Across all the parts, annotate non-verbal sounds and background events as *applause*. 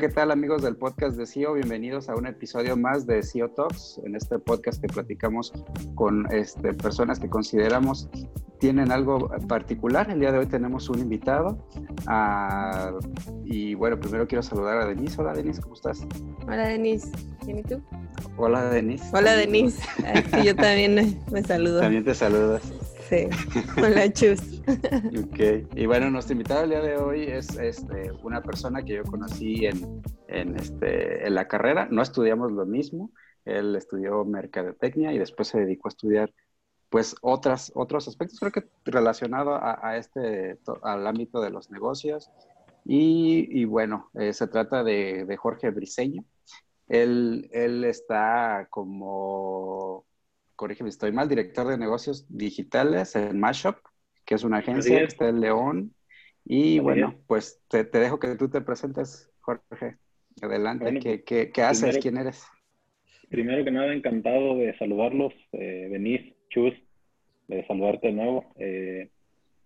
¿qué tal amigos del podcast de CEO? Bienvenidos a un episodio más de CEO Talks. En este podcast que platicamos con este, personas que consideramos tienen algo particular. El día de hoy tenemos un invitado. Ah, y bueno, primero quiero saludar a Denise. Hola Denise, ¿cómo estás? Hola Denise, ¿bien y tú? Hola Denise. Hola Denise, yo también me saludo. También te saludas. Sí. Hola, Chus. ok. Y bueno, nuestro invitado el día de hoy es este, una persona que yo conocí en, en, este, en la carrera. No estudiamos lo mismo. Él estudió mercadotecnia y después se dedicó a estudiar pues otras, otros aspectos, creo que relacionado a, este, al ámbito de los negocios. Y, y bueno, eh, se trata de, de Jorge Briseño. Él, él, está como corrígeme si estoy mal, director de negocios digitales en Mashup, que es una agencia que está en León. Y bueno, pues te, dejo que tú te presentes, Jorge. Adelante, ¿Qué, pues, qué, haces? ¿Quién eres? Primero que nada, encantado de saludarlos, eh, Denise, Chus, de saludarte de nuevo. Eh,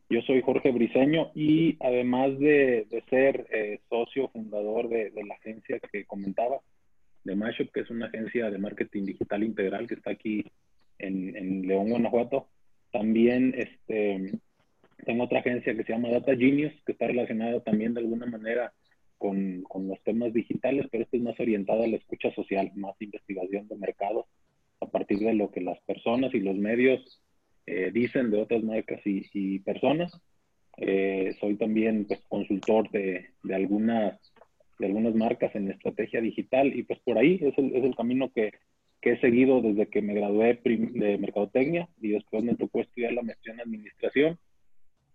yo soy Jorge Briseño y además de, ser eh, socio fundador de, la agencia que comentaba, de Mashup, que es una agencia de marketing digital integral que está aquí en, León, Guanajuato. También este, tengo otra agencia que se llama Data Genius, que está relacionada también de alguna manera con, con los temas digitales, pero esto es más orientado a la escucha social, más investigación de mercado, a partir de lo que las personas y los medios eh, dicen de otras marcas y, personas. Eh, soy también pues, consultor de, de, algunas, algunas marcas en estrategia digital y pues por ahí es el, es el camino que, que he seguido desde que me gradué de Mercadotecnia y después me tocó estudiar la maestría en Administración.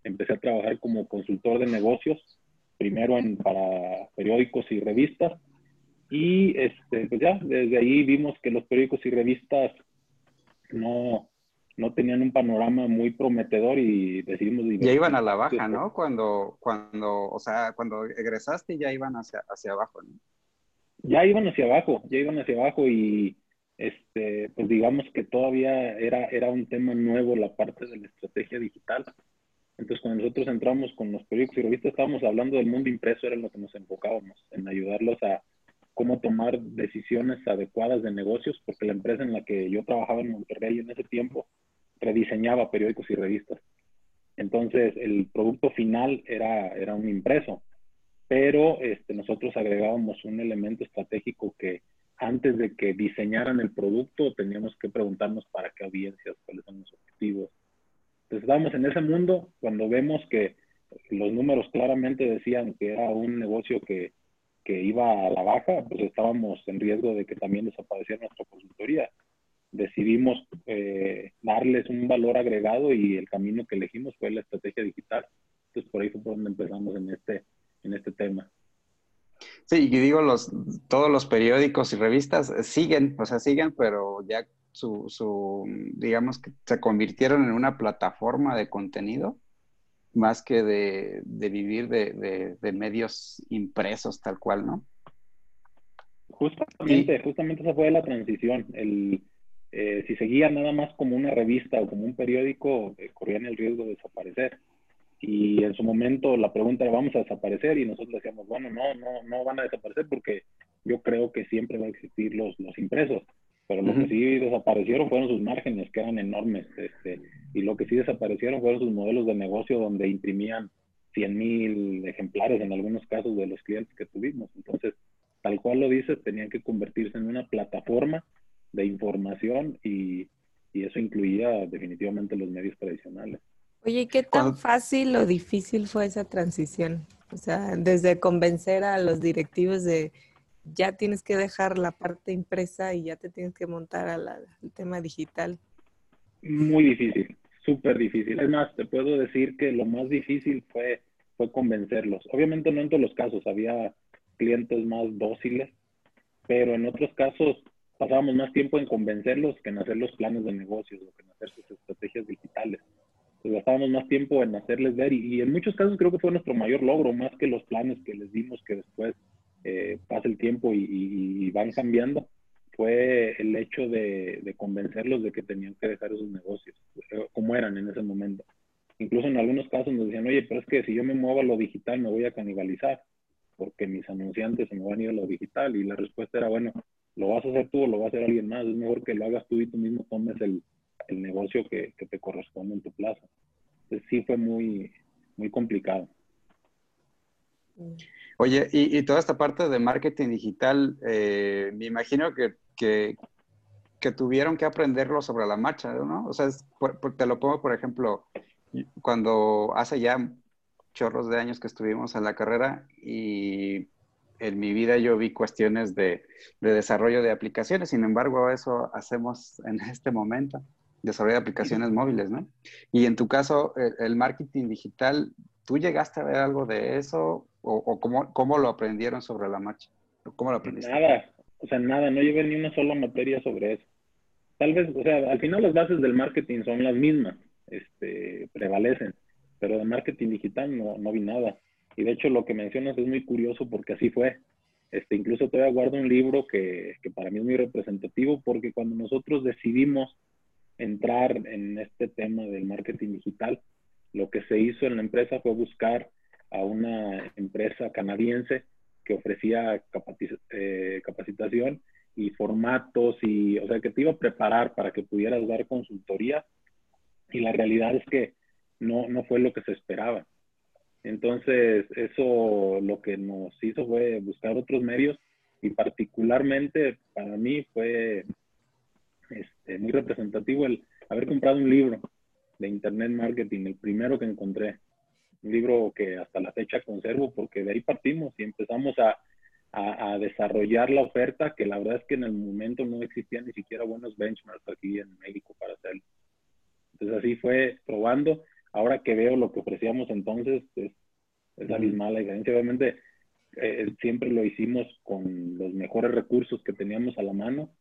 Empecé a trabajar como consultor de negocios, primero en, para periódicos y revistas. Y este, pues ya, desde ahí vimos que los periódicos y revistas no, no tenían un panorama muy prometedor y decidimos... Ya iban a la baja, ¿no? Cuando, cuando, o sea, cuando egresaste ya iban hacia, hacia abajo, ¿no? Ya iban hacia abajo, ya iban hacia abajo y este, pues digamos que todavía era, era un tema nuevo la parte de la estrategia digital. Entonces, cuando nosotros entramos con los periódicos y revistas, estábamos hablando del mundo impreso, era en lo que nos enfocábamos, en ayudarlos a cómo tomar decisiones adecuadas de negocios, porque la empresa en la que yo trabajaba en Monterrey en ese tiempo rediseñaba periódicos y revistas. Entonces, el producto final era, era un impreso, pero este, nosotros agregábamos un elemento estratégico que antes de que diseñaran el producto, teníamos que preguntarnos para qué audiencias, cuáles son los objetivos. Entonces, estábamos en ese mundo cuando vemos que los números claramente decían que era un negocio que, que iba a la baja, pues estábamos en riesgo de que también desapareciera nuestra consultoría. Decidimos eh, darles un valor agregado y el camino que elegimos fue la estrategia digital. Entonces, por ahí fue por donde empezamos en este, en este tema. Sí, y digo, los, todos los periódicos y revistas siguen, o sea, siguen, pero ya su, su, digamos que se convirtieron en una plataforma de contenido más que de, vivir de, medios impresos tal cual, ¿no? Justamente, justamente esa fue la transición. El, eh, si seguía nada más como una revista o como un periódico, eh, corrían el riesgo de desaparecer. Y en su momento la pregunta era, ¿vamos a desaparecer? Y nosotros decíamos, bueno, no, no, no van a desaparecer porque yo creo que siempre van a existir los, los impresos. Pero lo que sí desaparecieron fueron sus márgenes, que eran enormes. Este, y lo que sí desaparecieron fueron sus modelos de negocio donde imprimían 100 mil ejemplares en algunos casos de los clientes que tuvimos. Entonces, tal cual lo dices, tenían que convertirse en una plataforma de información y, y eso incluía definitivamente los medios tradicionales. Oye, ¿qué tan fácil o difícil fue esa transición? O sea, desde convencer a los directivos de ya tienes que dejar la parte impresa y ya te tienes que montar al tema digital. Muy difícil, súper difícil. Es más, te puedo decir que lo más difícil fue, fue convencerlos. Obviamente no en todos los casos, había clientes más dóciles, pero en otros casos pasábamos más tiempo en convencerlos que en hacer los planes de negocios o que en hacer sus estrategias digitales pues gastábamos más tiempo en hacerles ver y, en muchos casos creo que fue nuestro mayor logro, más que los planes que les dimos que después eh, pasa el tiempo y, van cambiando, fue el hecho de, convencerlos de que tenían que dejar esos negocios, eh, como eran en ese momento. Incluso en algunos casos nos decían, oye, pero es que si yo me muevo a lo digital me voy a canibalizar. porque mis anunciantes se me van a ir a lo digital y la respuesta era, bueno, ¿lo vas a hacer tú o lo va a hacer alguien más? Es mejor que lo hagas tú y tú mismo tomes el, el negocio que, que, te corresponde en tu plaza. Entonces sí fue muy, muy complicado. Oye, y, y toda esta parte de marketing digital, eh, me imagino que, que, que, tuvieron que aprenderlo sobre la marcha, ¿no? O sea, te lo pongo, por ejemplo, cuando hace ya chorros de años que estuvimos en la carrera y en mi vida yo vi cuestiones de, de, desarrollo de aplicaciones, sin embargo eso hacemos en este momento, desarrollo de aplicaciones móviles, ¿no? Y en tu caso, el, marketing digital, ¿tú llegaste a ver algo de eso o, o cómo, cómo, lo aprendieron sobre la marcha? ¿Cómo lo aprendiste? Nada, o sea, nada, no llevé ni una sola materia sobre eso. Tal vez, o sea, al final las bases del marketing son las mismas, este, prevalecen pero de marketing digital no, no vi nada. Y de hecho lo que mencionas es muy curioso porque así fue. Este, incluso todavía guardo un libro que, que para mí es muy representativo porque cuando nosotros decidimos entrar en este tema del marketing digital, lo que se hizo en la empresa fue buscar a una empresa canadiense que ofrecía eh, capacitación y formatos y, o sea, que te iba a preparar para que pudieras dar consultoría. Y la realidad es que no, no fue lo que se esperaba. Entonces, eso lo que nos hizo fue buscar otros medios y particularmente para mí fue este, muy representativo el haber comprado un libro de Internet Marketing, el primero que encontré. Un libro que hasta la fecha conservo porque de ahí partimos y empezamos a, a, a desarrollar la oferta que la verdad es que en el momento no existían ni siquiera buenos benchmarks aquí en México para hacerlo. Entonces así fue probando ahora que veo lo que ofrecíamos entonces, es, es abismal la diferencia. Obviamente, eh, siempre lo hicimos con los mejores recursos que teníamos a la mano.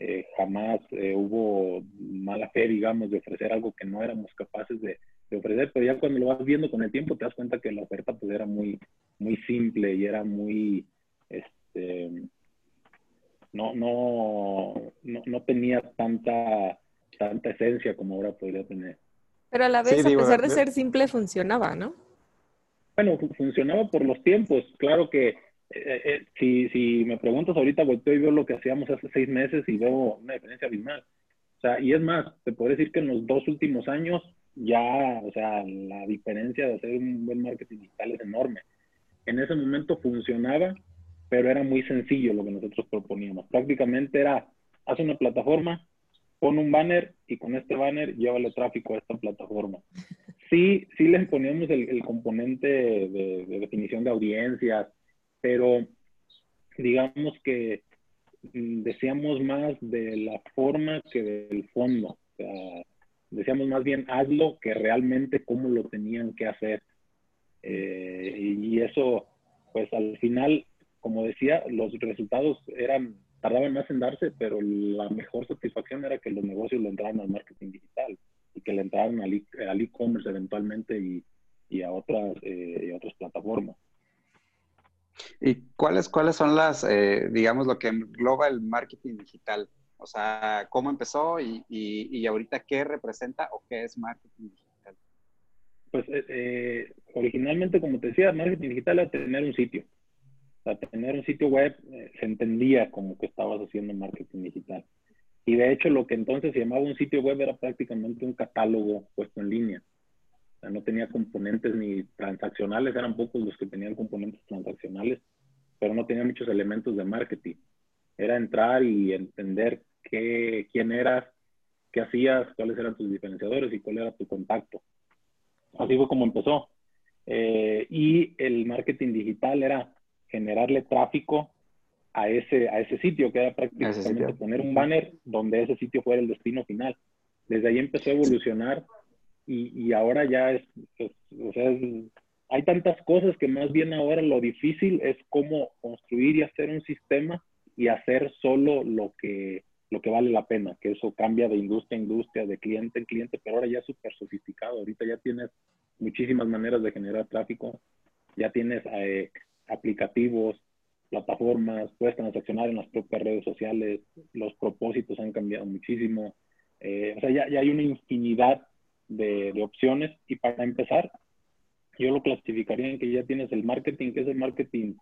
Eh, jamás eh, hubo mala fe, digamos, de ofrecer algo que no éramos capaces de, de, ofrecer, pero ya cuando lo vas viendo con el tiempo te das cuenta que la oferta pues era muy, muy simple y era muy, este, no, no, no, no tenía tanta, tanta esencia como ahora podría tener. Pero a la vez, a pesar de ser simple, funcionaba, ¿no? Bueno, funcionaba por los tiempos. Claro que eh, eh, si, si me preguntas ahorita, volteo y veo lo que hacíamos hace seis meses y veo una diferencia abismal. O sea, y es más, te puedo decir que en los dos últimos años ya, o sea, la diferencia de hacer un buen marketing digital es enorme. En ese momento funcionaba, pero era muy sencillo lo que nosotros proponíamos. Prácticamente era, haz una plataforma, pon un banner y con este banner llévale tráfico a esta plataforma. Sí, sí le poníamos el, el componente de, de, definición de audiencias, pero digamos que mm, decíamos más de la forma que del fondo. O sea, decíamos más bien hazlo que realmente cómo lo tenían que hacer. Eh, y eso, pues al final, como decía, los resultados eran tardaban más en darse, pero la mejor satisfacción era que los negocios le entraran al marketing digital y que le entraran al e-commerce eventualmente y, y, a otras, eh, y otras plataformas. ¿Y cuáles, cuáles son las, eh, digamos, lo que engloba el marketing digital? O sea, ¿cómo empezó y, y, y ahorita qué representa o qué es marketing digital? Pues eh, eh originalmente, como te decía, marketing digital era tener un sitio tener un sitio web eh, se entendía como que estabas haciendo marketing digital. Y de hecho lo que entonces se llamaba un sitio web era prácticamente un catálogo puesto en línea. O sea, no tenía componentes ni transaccionales, eran pocos los que tenían componentes transaccionales, pero no tenía muchos elementos de marketing. Era entrar y entender qué, quién eras, qué hacías, cuáles eran tus diferenciadores y cuál era tu contacto. Así fue como empezó. Eh, y el marketing digital era generarle tráfico a ese, a ese sitio, que era prácticamente poner un banner donde ese sitio fuera el destino final. Desde ahí empezó a evolucionar y, y ahora ya es, o sea, hay tantas cosas que más bien ahora lo difícil es cómo construir y hacer un sistema y hacer solo lo que, lo que vale la pena, que eso cambia de industria a industria, de cliente en cliente, pero ahora ya es súper sofisticado. Ahorita ya tienes muchísimas maneras de generar tráfico, ya tienes eh, aplicativos, plataformas, puedes transaccionar en las propias redes sociales, los propósitos han cambiado muchísimo, eh, o sea, ya, ya, hay una infinidad de, opciones y para empezar, yo lo clasificaría en que ya tienes el marketing, que es el marketing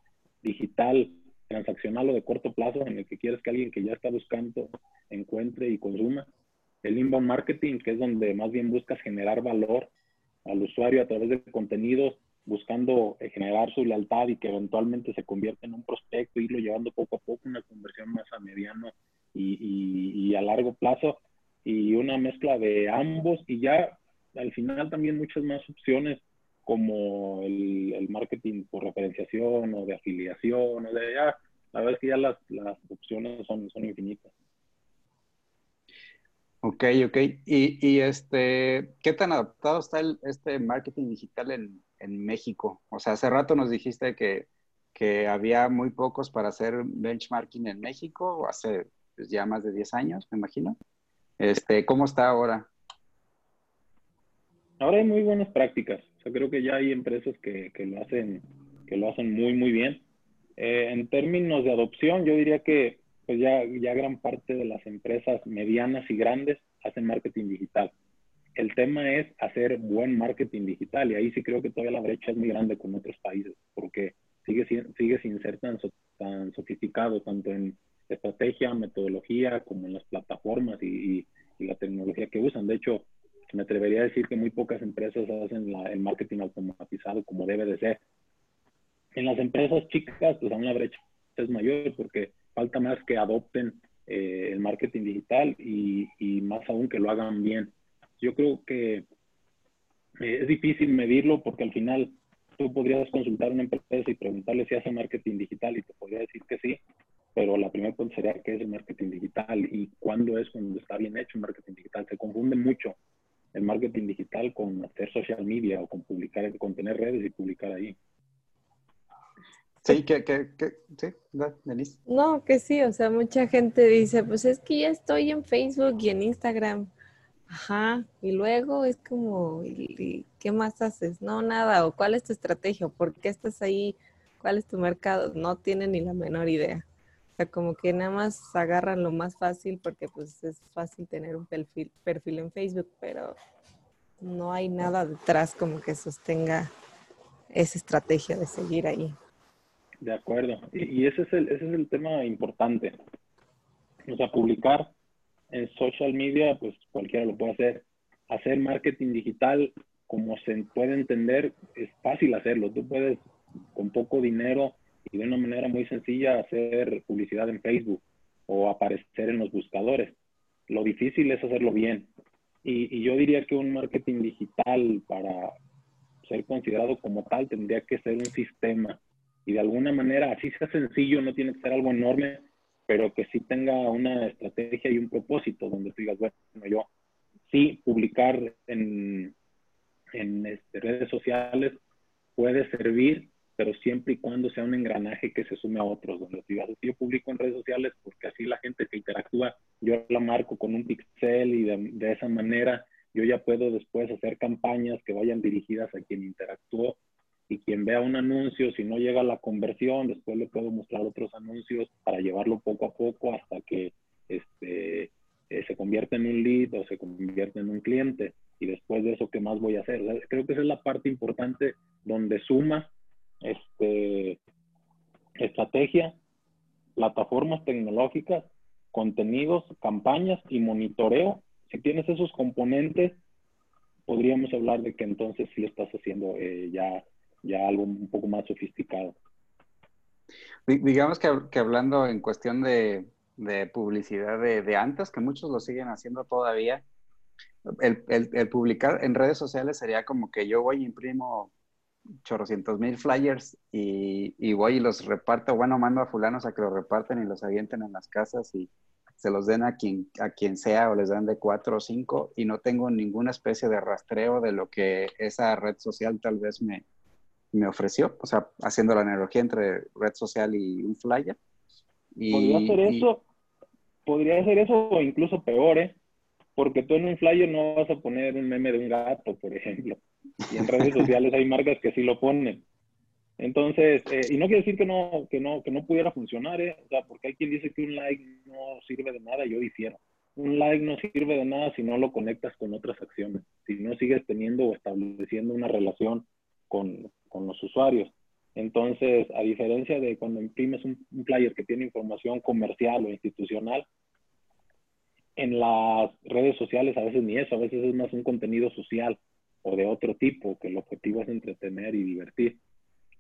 digital, transaccional o de corto plazo, en el que quieres que alguien que ya está buscando encuentre y consuma. El inbound marketing, que es donde más bien buscas generar valor al usuario a través de contenidos, buscando eh, generar su lealtad y que eventualmente se convierta en un prospecto, irlo llevando poco a poco, una conversión más a mediano y, a largo plazo, y una mezcla de ambos, y ya al final también muchas más opciones como el, marketing por referenciación o de afiliación, o de ya, la verdad es que ya las, las opciones son, son infinitas. Ok, ok. Y, y, este, ¿qué tan adaptado está este marketing digital en, en, México? O sea, hace rato nos dijiste que, que, había muy pocos para hacer benchmarking en México, hace pues, ya más de 10 años, me imagino. Este, ¿Cómo está ahora? Ahora hay muy buenas prácticas. O sea, creo que ya hay empresas que, que lo, hacen, que lo hacen muy, muy bien. Eh, en términos de adopción, yo diría que pues ya, ya gran parte de las empresas medianas y grandes hacen marketing digital. El tema es hacer buen marketing digital y ahí sí creo que todavía la brecha es muy grande con otros países porque sigue, sigue sin ser tan, tan sofisticado tanto en estrategia, metodología como en las plataformas y, la tecnología que usan. De hecho, me atrevería a decir que muy pocas empresas hacen el marketing automatizado como debe de ser. En las empresas chicas, pues aún la brecha es mayor porque falta más que adopten eh, el marketing digital y, más aún que lo hagan bien. Yo creo que eh, es difícil medirlo porque al final tú podrías consultar a una empresa y preguntarle si hace marketing digital y te podría decir que sí, pero la primera pregunta sería qué es el marketing digital y cuándo es cuando está bien hecho el marketing digital. Se confunde mucho el marketing digital con hacer social media o con publicar, con tener redes y publicar ahí. Sí, que, que, sí, Denise. No, que sí, o sea, mucha gente dice, pues es que ya estoy en Facebook y en Instagram. Ajá, y luego es como, ¿y, qué más haces? No, nada, o cuál es tu estrategia, por qué estás ahí, cuál es tu mercado, no tienen ni la menor idea. Sea, como que nada más agarran lo más fácil porque pues es fácil tener un perfil, perfil en Facebook, pero no hay nada detrás como que sostenga esa estrategia de seguir ahí. De acuerdo. Y, ese, es el, ese es el tema importante. O sea, publicar en social media, pues cualquiera lo puede hacer. Hacer marketing digital, como se puede entender, es fácil hacerlo. Tú puedes, con poco dinero y de una manera muy sencilla, hacer publicidad en Facebook o aparecer en los buscadores. Lo difícil es hacerlo bien. Y, yo diría que un marketing digital, para ser considerado como tal, tendría que ser un sistema y de alguna manera, así sea sencillo, no tiene que ser algo enorme, pero que sí tenga una estrategia y un propósito donde tú digas, bueno, yo sí publicar en, en este, redes sociales puede servir, pero siempre y cuando sea un engranaje que se sume a otros, donde yo publico en redes sociales porque así la gente que interactúa, yo la marco con un pixel y de, de esa manera yo ya puedo después hacer campañas que vayan dirigidas a quien interactuó y quien vea un anuncio, si no llega a la conversión, después le puedo mostrar otros anuncios para llevarlo poco a poco hasta que este, eh, se convierta en un lead o se convierta en un cliente. Y después de eso, ¿qué más voy a hacer? creo que esa es la parte importante donde suma este, estrategia, plataformas tecnológicas, contenidos, campañas y monitoreo. Si tienes esos componentes, podríamos hablar de que entonces sí lo estás haciendo eh, ya ya algo un poco más sofisticado. Digamos que, hablando en cuestión de, publicidad de, antes, que muchos lo siguen haciendo todavía, el, el, el, publicar en redes sociales sería como que yo voy y imprimo chorrocientos mil flyers y, y, voy y los reparto, bueno, mando a fulanos a que los reparten y los avienten en las casas y se los den a quien, a quien sea o les dan de cuatro o cinco y no tengo ninguna especie de rastreo de lo que esa red social tal vez me, me ofreció, o sea, haciendo la analogía entre red social y un flyer. podría hacer eso, podría hacer eso o incluso peor, ¿eh? Porque tú en un flyer no vas a poner un meme de un gato, por ejemplo. Y en redes sociales hay marcas que sí lo ponen. Entonces, eh, y no quiere decir que no, que no, que no pudiera funcionar, ¿eh? O sea, porque hay quien dice que un like no sirve de nada, yo difiero. Un like no sirve de nada si no lo conectas con otras acciones, si no sigues teniendo o estableciendo una relación con, con los usuarios. Entonces, a diferencia de cuando imprimes un, flyer que tiene información comercial o institucional, en las redes sociales a veces ni eso, a veces es más un contenido social o de otro tipo, que el objetivo es entretener y divertir,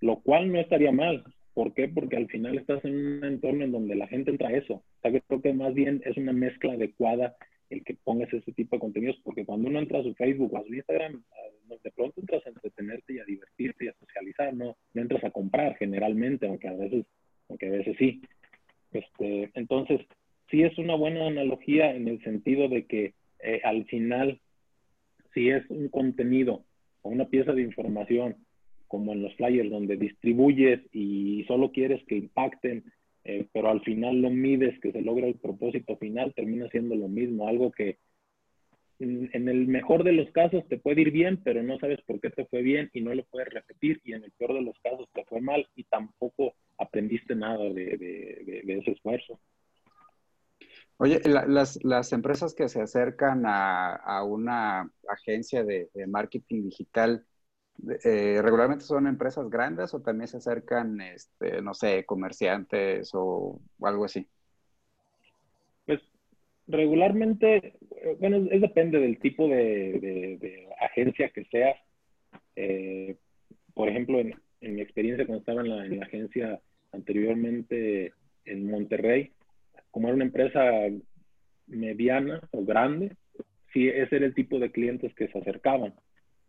lo cual no estaría mal. ¿Por qué? Porque al final estás en un entorno en donde la gente entra a eso. O sea, que creo que más bien es una mezcla adecuada el que pongas ese tipo de contenidos, porque cuando uno entra a su Facebook o a su Instagram, de pronto entras a entretenerte y a divertirte y a socializar, no, no entras a comprar generalmente, aunque a veces, aunque a veces sí. Este, entonces, sí es una buena analogía en el sentido de que eh, al final, si es un contenido o una pieza de información, como en los flyers, donde distribuyes y solo quieres que impacten eh, pero al final lo mides, que se logra el propósito final, termina siendo lo mismo, algo que en, el mejor de los casos te puede ir bien, pero no sabes por qué te fue bien y no lo puedes repetir, y en el peor de los casos te fue mal y tampoco aprendiste nada de, ese esfuerzo. Oye, las, las, empresas que se acercan a, a una agencia de, marketing digital, eh, regularmente son empresas grandes o también se acercan, este, no sé, comerciantes o, algo así? Pues regularmente, bueno, es, depende del tipo de, agencia que seas. Eh, por ejemplo, en, mi experiencia cuando estaba en la, agencia anteriormente en Monterrey, como era una empresa mediana o grande, sí, ese era el tipo de clientes que se acercaban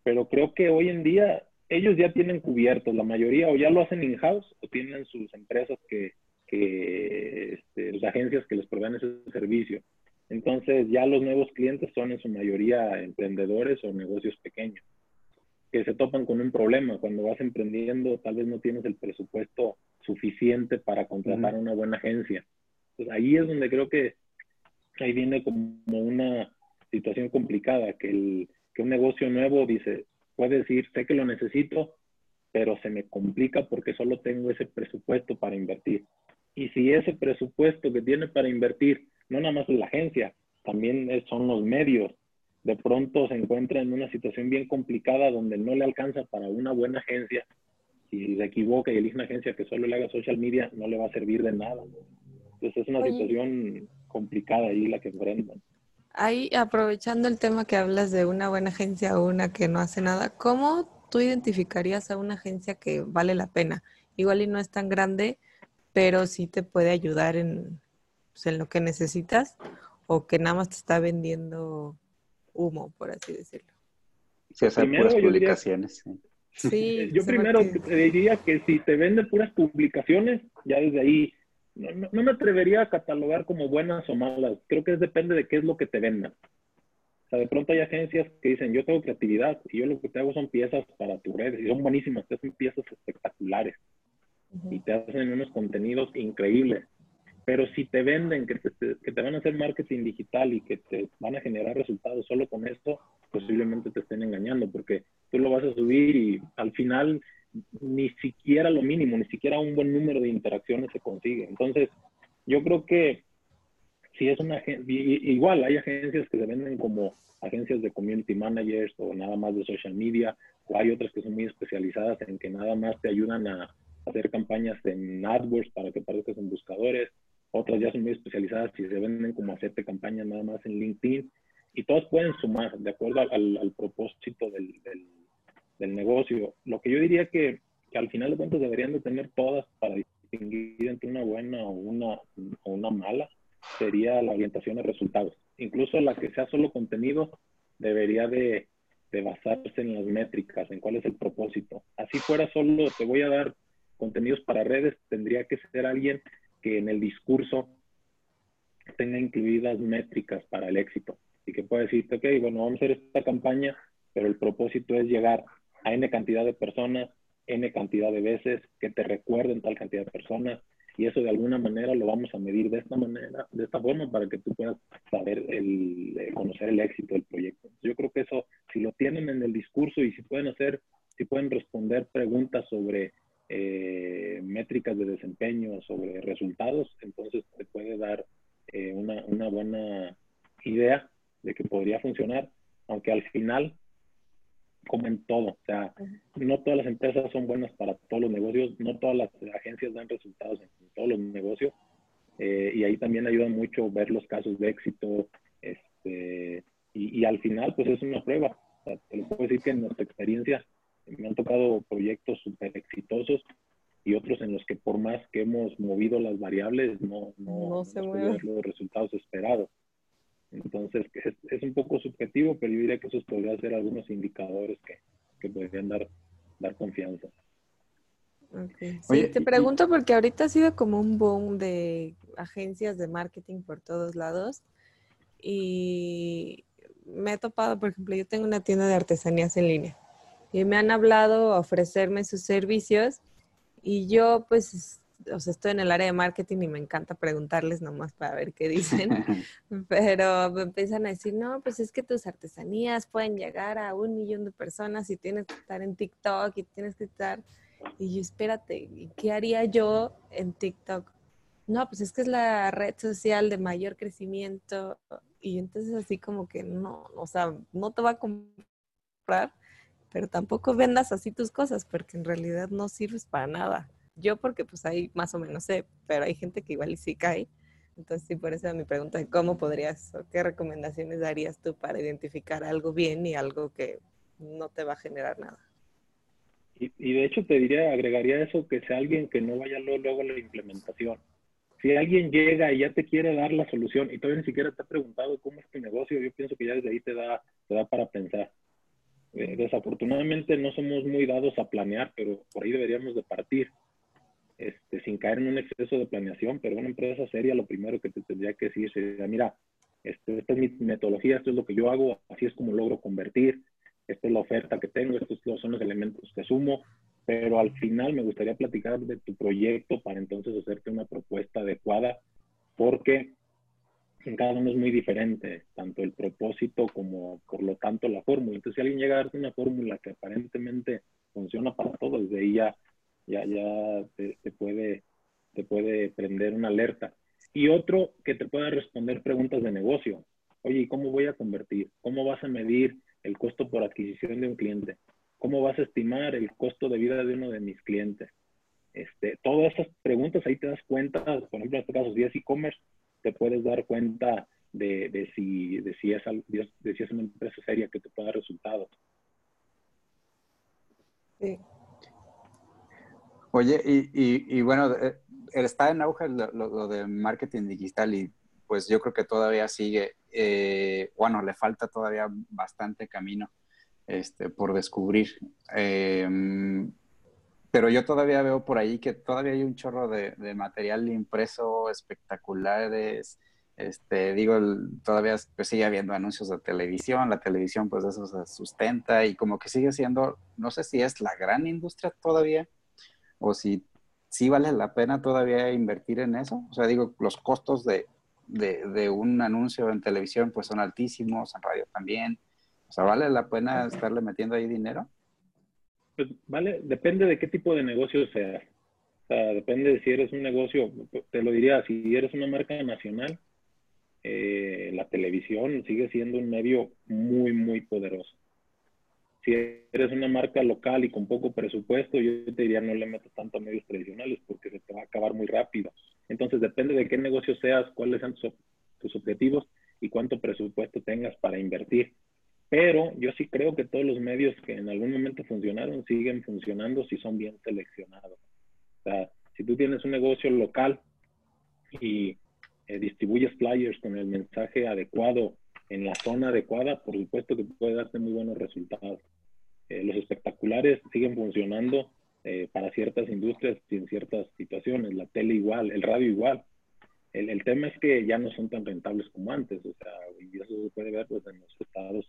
pero creo que hoy en día ellos ya tienen cubiertos, la mayoría o ya lo hacen in-house o tienen sus empresas que, que este, las agencias que les proveen ese servicio. Entonces ya los nuevos clientes son en su mayoría emprendedores o negocios pequeños que se topan con un problema. Cuando vas emprendiendo tal vez no tienes el presupuesto suficiente para contratar una buena agencia. Pues ahí es donde creo que ahí viene como una situación complicada, que el, que un negocio nuevo dice, puede decir, sé que lo necesito, pero se me complica porque solo tengo ese presupuesto para invertir. Y si ese presupuesto que tiene para invertir, no nada más es la agencia, también son los medios, de pronto se encuentra en una situación bien complicada donde no le alcanza para una buena agencia. Si se equivoca y elige una agencia que solo le haga social media, no le va a servir de nada. Entonces es una situación complicada ahí la que enfrentan. Ahí, aprovechando el tema que hablas de una buena agencia o una que no hace nada, ¿cómo tú identificarías a una agencia que vale la pena? Igual y no es tan grande, pero sí te puede ayudar en, pues, en lo que necesitas o que nada más te está vendiendo humo, por así decirlo. Sí, hacer puras publicaciones. Sí, *laughs* yo primero te diría que si te venden puras publicaciones, ya desde ahí no, me atrevería a catalogar como buenas o malas. Creo que depende de qué es lo que te vendan. O sea, de pronto hay agencias que dicen, yo tengo creatividad y yo lo que te hago son piezas para tus redes y son buenísimas, te hacen piezas espectaculares y te hacen unos contenidos increíbles. Pero si te venden que te, que te van a hacer marketing digital y que te van a generar resultados solo con esto, posiblemente te estén engañando porque tú lo vas a subir y al final ni siquiera lo mínimo, ni siquiera un buen número de interacciones se consigue. Entonces, yo creo que si es una igual hay agencias que se venden como agencias de community managers o nada más de social media, o hay otras que son muy especializadas en que nada más te ayudan a hacer campañas en AdWords para que parezcas en buscadores, otras ya son muy especializadas y se venden como hacerte campañas nada más en LinkedIn, y todas pueden sumar de acuerdo al, propósito del del negocio. Lo que yo diría que, que, al final de cuentas deberían de tener todas para distinguir entre una buena o una, o una mala sería la orientación a resultados. Incluso la que sea solo contenido debería de, de basarse en las métricas, en cuál es el propósito. Así fuera solo te voy a dar contenidos para redes, tendría que ser alguien que en el discurso tenga incluidas métricas para el éxito y que pueda decirte, ok, bueno, vamos a hacer esta campaña, pero el propósito es llegar a N cantidad de personas, N cantidad de veces, que te recuerden tal cantidad de personas, y eso de alguna manera lo vamos a medir de esta manera, de esta forma, para que tú puedas saber, el, eh, conocer el éxito del proyecto. Yo creo que eso, si lo tienen en el discurso y si pueden hacer, si pueden responder preguntas sobre eh, métricas de desempeño, sobre resultados, entonces te puede dar eh, una, una buena idea de que podría funcionar, aunque al final como en todo. O sea, no todas las empresas son buenas para todos los negocios, no todas las agencias dan resultados en, todos los negocios. Eh, y ahí también ayuda mucho ver los casos de éxito. Este, y, al final, pues es una prueba. O sea, te lo puedo decir que en nuestra experiencia me han tocado proyectos súper exitosos y otros en los que por más que hemos movido las variables, no, no, no se mueven los resultados esperados. Entonces, es, es, un poco subjetivo, pero yo diría que esos podrían ser algunos indicadores que, que podrían dar, dar confianza. Sí, te pregunto porque ahorita ha sido como un boom de agencias de marketing por todos lados y me he topado, por ejemplo, yo tengo una tienda de artesanías en línea y me han hablado a ofrecerme sus servicios y yo pues o sea, estoy en el área de marketing y me encanta preguntarles nomás para ver qué dicen, *laughs* *laughs* pero me empiezan a decir, no, pues es que tus artesanías pueden llegar a un millón de personas y tienes que estar en TikTok y tienes que estar, y yo, espérate, ¿qué haría yo en TikTok? No, pues es que es la red social de mayor crecimiento y entonces así como que no, o sea, no te va a comprar, pero tampoco vendas así tus cosas porque en realidad no sirves para nada. Yo porque pues ahí más o menos sé, pero hay gente que igual y sí cae. Entonces sí, por eso mi pregunta de cómo podrías o qué recomendaciones darías tú para identificar algo bien y algo que no te va a generar nada. Y, y de hecho te diría, agregaría eso, que sea alguien que no vaya luego, luego a la implementación. Si alguien llega y ya te quiere dar la solución y todavía ni siquiera te ha preguntado cómo es tu negocio, yo pienso que ya desde ahí te da, te da para pensar. Eh, desafortunadamente no somos muy dados a planear, pero por ahí deberíamos de partir este, sin caer en un exceso de planeación, pero una empresa seria lo primero que te tendría que decir sería, mira, este, esta es mi metodología, esto es lo que yo hago, así es como logro convertir, esta es la oferta que tengo, estos son los elementos que sumo, pero al final me gustaría platicar de tu proyecto para entonces hacerte una propuesta adecuada, porque en cada uno es muy diferente, tanto el propósito como por lo tanto la fórmula. Entonces, si alguien llega a darte una fórmula que aparentemente funciona para todos, desde ahí ya ya, ya te, puede, te puede prender una alerta. Y otro que te pueda responder preguntas de negocio. Oye, ¿cómo voy a convertir? ¿Cómo vas a medir el costo por adquisición de un cliente? ¿Cómo vas a estimar el costo de vida de uno de mis clientes? Este, todas esas preguntas ahí te das cuenta, por ejemplo, en este caso, si es e-commerce, te puedes dar cuenta de, de, si, de, si es, de si es una empresa seria que te pueda dar resultados. Sí. Oye, y, y, bueno, eh, está en auge lo, de marketing digital y pues yo creo que todavía sigue, eh, bueno, le falta todavía bastante camino este, por descubrir. Em, pero yo todavía veo por ahí que todavía hay un chorro de, material impreso espectaculares. Este, digo, todavía pues, sigue habiendo anuncios de televisión, la televisión pues eso se sustenta y como que sigue siendo, no sé si es la gran industria todavía, o si sí vale la pena todavía invertir en eso. O sea, digo, los costos de, un anuncio en televisión pues son altísimos, en radio también. O sea, ¿vale la pena estarle metiendo ahí dinero? Pues vale, depende de qué tipo de negocio sea. O sea, depende de si eres un negocio, te lo diría, si eres una marca nacional, eh, la televisión sigue siendo un medio muy, muy poderoso si eres una marca local y con poco presupuesto, yo te diría no le metas tanto a medios tradicionales porque se te va a acabar muy rápido. Entonces depende de qué negocio seas, cuáles sean tus, objetivos y cuánto presupuesto tengas para invertir. Pero yo sí creo que todos los medios que en algún momento funcionaron siguen funcionando si son bien seleccionados. O sea, si tú tienes un negocio local y eh, distribuyes flyers con el mensaje adecuado en la zona adecuada, por supuesto que puede darte muy buenos resultados. Eh, los espectaculares siguen funcionando eh, para ciertas industrias y en ciertas situaciones, la tele igual, el radio igual. El, el, tema es que ya no son tan rentables como antes, o sea, y eso se puede ver pues, en los estados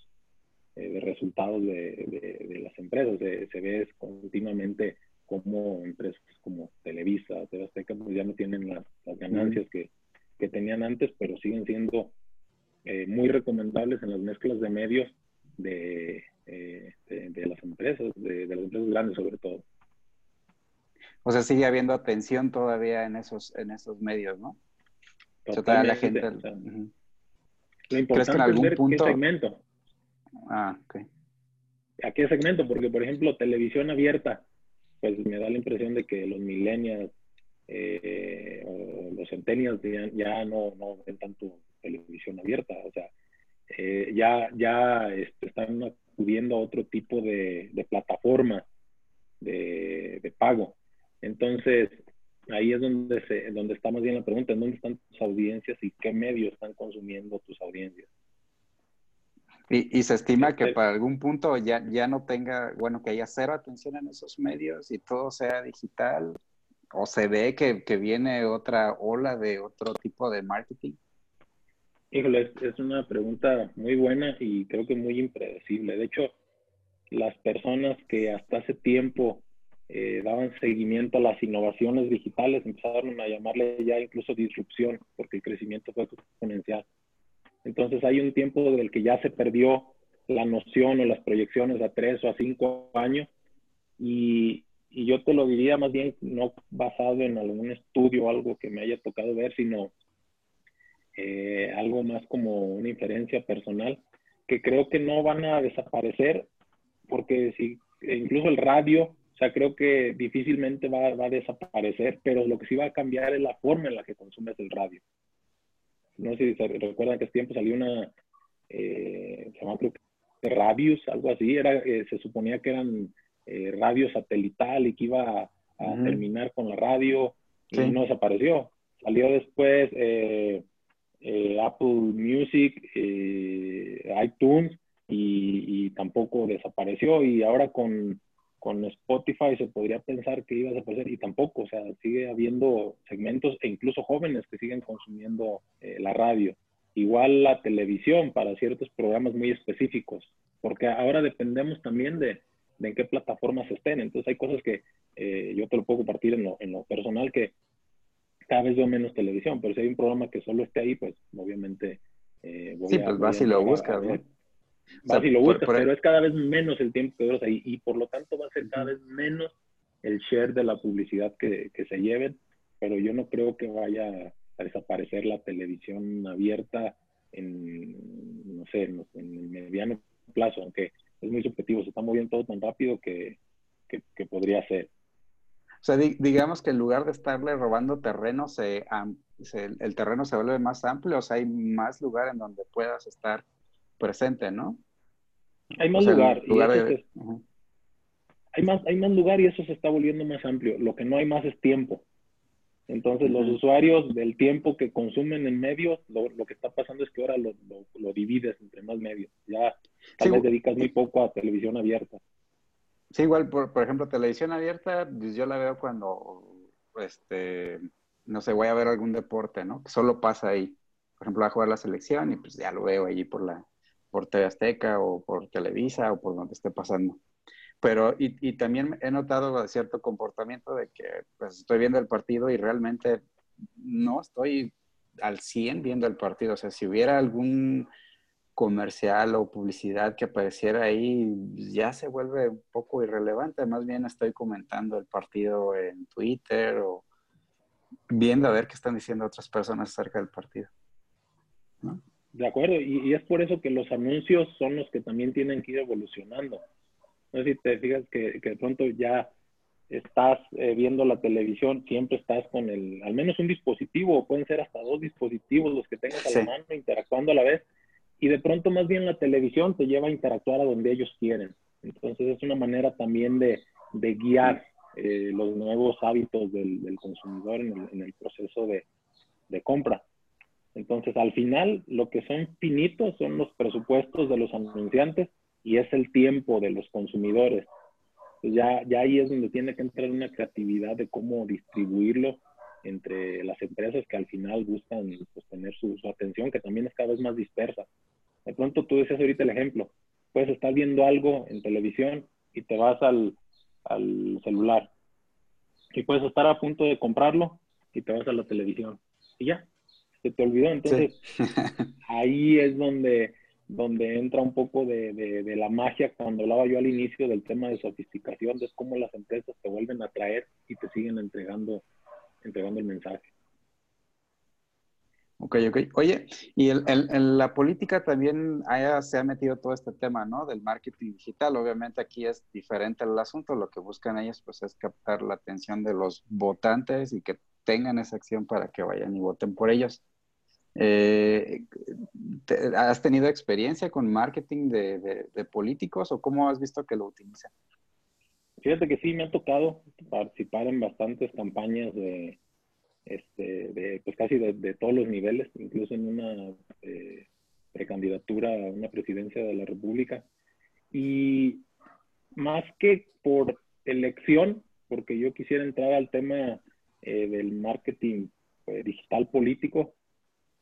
eh, de resultados de, de, las empresas. Se, ve continuamente como empresas como Televisa, Azteca, pues ya no tienen las, las ganancias que, que, tenían antes, pero siguen siendo muy recomendables en las mezclas de medios de, eh, de, las empresas, de, las empresas grandes sobre todo. O sea, sigue habiendo atención todavía en esos, en esos medios, ¿no? Totalmente, la gente... Lo importante es ver qué segmento. Ah, ok. a qué segmento, porque por ejemplo, televisión abierta, pues me da la impresión de que los millennials eh, o los centennials ya, no, no, ven tanto televisión abierta, o sea, eh, ya, ya este, están acudiendo a otro tipo de, de plataforma de, de, pago. Entonces, ahí es donde, se, donde está más bien la pregunta, ¿en dónde están tus audiencias y qué medios están consumiendo tus audiencias? Y, se estima que para algún punto ya, ya no tenga, bueno, que haya cero atención en esos medios y todo sea digital, o se ve que, que viene otra ola de otro tipo de marketing. Híjole, es, una pregunta muy buena y creo que muy impredecible. De hecho, las personas que hasta hace tiempo eh, daban seguimiento a las innovaciones digitales empezaron a llamarle ya incluso disrupción, porque el crecimiento fue exponencial. Entonces hay un tiempo del que ya se perdió la noción o las proyecciones a tres o a cinco años y, y yo te lo diría más bien no basado en algún estudio o algo que me haya tocado ver, sino eh, algo más como una inferencia personal, que creo que no van a desaparecer, porque si incluso el radio, o sea, creo que difícilmente va, va, a desaparecer, pero lo que sí va a cambiar es la forma en la que consumes el radio. No sé si se recuerdan que hace tiempo salió una, eh, se llama creo que Radius, algo así, era, eh, se suponía que eran eh, radio satelital y que iba a, terminar con la radio y no desapareció. Salió después eh, Apple Music, iTunes y, tampoco desapareció y ahora con con Spotify se podría pensar que iba a desaparecer y tampoco, o sea, sigue habiendo segmentos e incluso jóvenes que siguen consumiendo eh, la radio. Igual la televisión para ciertos programas muy específicos, porque ahora dependemos también de, en qué plataformas estén. Entonces hay cosas que eh, yo te lo puedo compartir en lo, en lo personal que cada vez veo menos televisión, pero si hay un programa que solo esté ahí, pues obviamente eh, voy sí, pues vas y lo buscas, ¿no? Vas y lo buscas, pero es cada vez menos el tiempo que duras ahí y por lo tanto va a ser cada vez menos el share de la publicidad que, que, se lleven, pero yo no creo que vaya a desaparecer la televisión abierta en, no sé, en, el mediano plazo, aunque es muy subjetivo, se está moviendo todo tan rápido que, que, podría ser. O sea, digamos que en lugar de estarle robando terreno, se, el terreno se vuelve más amplio, o sea, hay más lugar en donde puedas estar presente, ¿no? Hay más lugar. hay, más, hay más lugar y eso se está volviendo más amplio. Lo que no hay más es tiempo. Entonces, los usuarios del tiempo que consumen en medios, lo, que está pasando es que ahora lo, lo, divides entre más medios. Ya tal vez dedicas muy poco a televisión abierta. Sí, igual, por, por ejemplo, televisión abierta, pues yo la veo cuando, este, no sé, voy a ver algún deporte, ¿no? Que solo pasa ahí. Por ejemplo, a jugar la selección y pues ya lo veo allí por la, por TV Azteca o por Televisa o por donde esté pasando. Pero, y, y, también he notado cierto comportamiento de que pues estoy viendo el partido y realmente no estoy al 100 viendo el partido. O sea, si hubiera algún comercial o publicidad que apareciera ahí, ya se vuelve un poco irrelevante. Más bien estoy comentando el partido en Twitter o viendo a ver qué están diciendo otras personas acerca del partido. ¿no? De acuerdo, y, es por eso que los anuncios son los que también tienen que ir evolucionando. No sé si te fijas que, de pronto ya estás eh, viendo la televisión, siempre estás con el, al menos un dispositivo, o pueden ser hasta dos dispositivos los que tengas a la mano interactuando a la vez, y de pronto más bien la televisión te lleva a interactuar a donde ellos quieren. Entonces es una manera también de, guiar eh, los nuevos hábitos del, consumidor en el, proceso de, compra. Entonces, al final, lo que son finitos son los presupuestos de los anunciantes y es el tiempo de los consumidores. ya, ya ahí es donde tiene que entrar una creatividad de cómo distribuirlo entre las empresas que al final buscan pues, tener su, atención, que también es cada vez más dispersa. De pronto tú decías ahorita el ejemplo, puedes estar viendo algo en televisión y te vas al, al celular. Y puedes estar a punto de comprarlo y te vas a la televisión. Y ya, se te olvidó. Entonces, *laughs* ahí es donde, donde entra un poco de, de, la magia cuando hablaba yo al inicio del tema de sofisticación, de cómo las empresas te vuelven a traer y te siguen entregando, entregando el mensaje. Ok, ok. Oye, y en la política también se ha metido todo este tema, ¿no? Del marketing digital. Obviamente aquí es diferente el asunto. Lo que buscan ellos, pues, es captar la atención de los votantes y que tengan esa acción para que vayan y voten por ellos. Eh, ¿Has tenido experiencia con marketing de, políticos o cómo has visto que lo utilizan? Fíjate que sí, me ha tocado participar en bastantes campañas de, este, de pues casi de, todos los niveles, incluso en una eh, precandidatura a una presidencia de la República. Y más que por elección, porque yo quisiera entrar al tema eh, del marketing eh, digital político,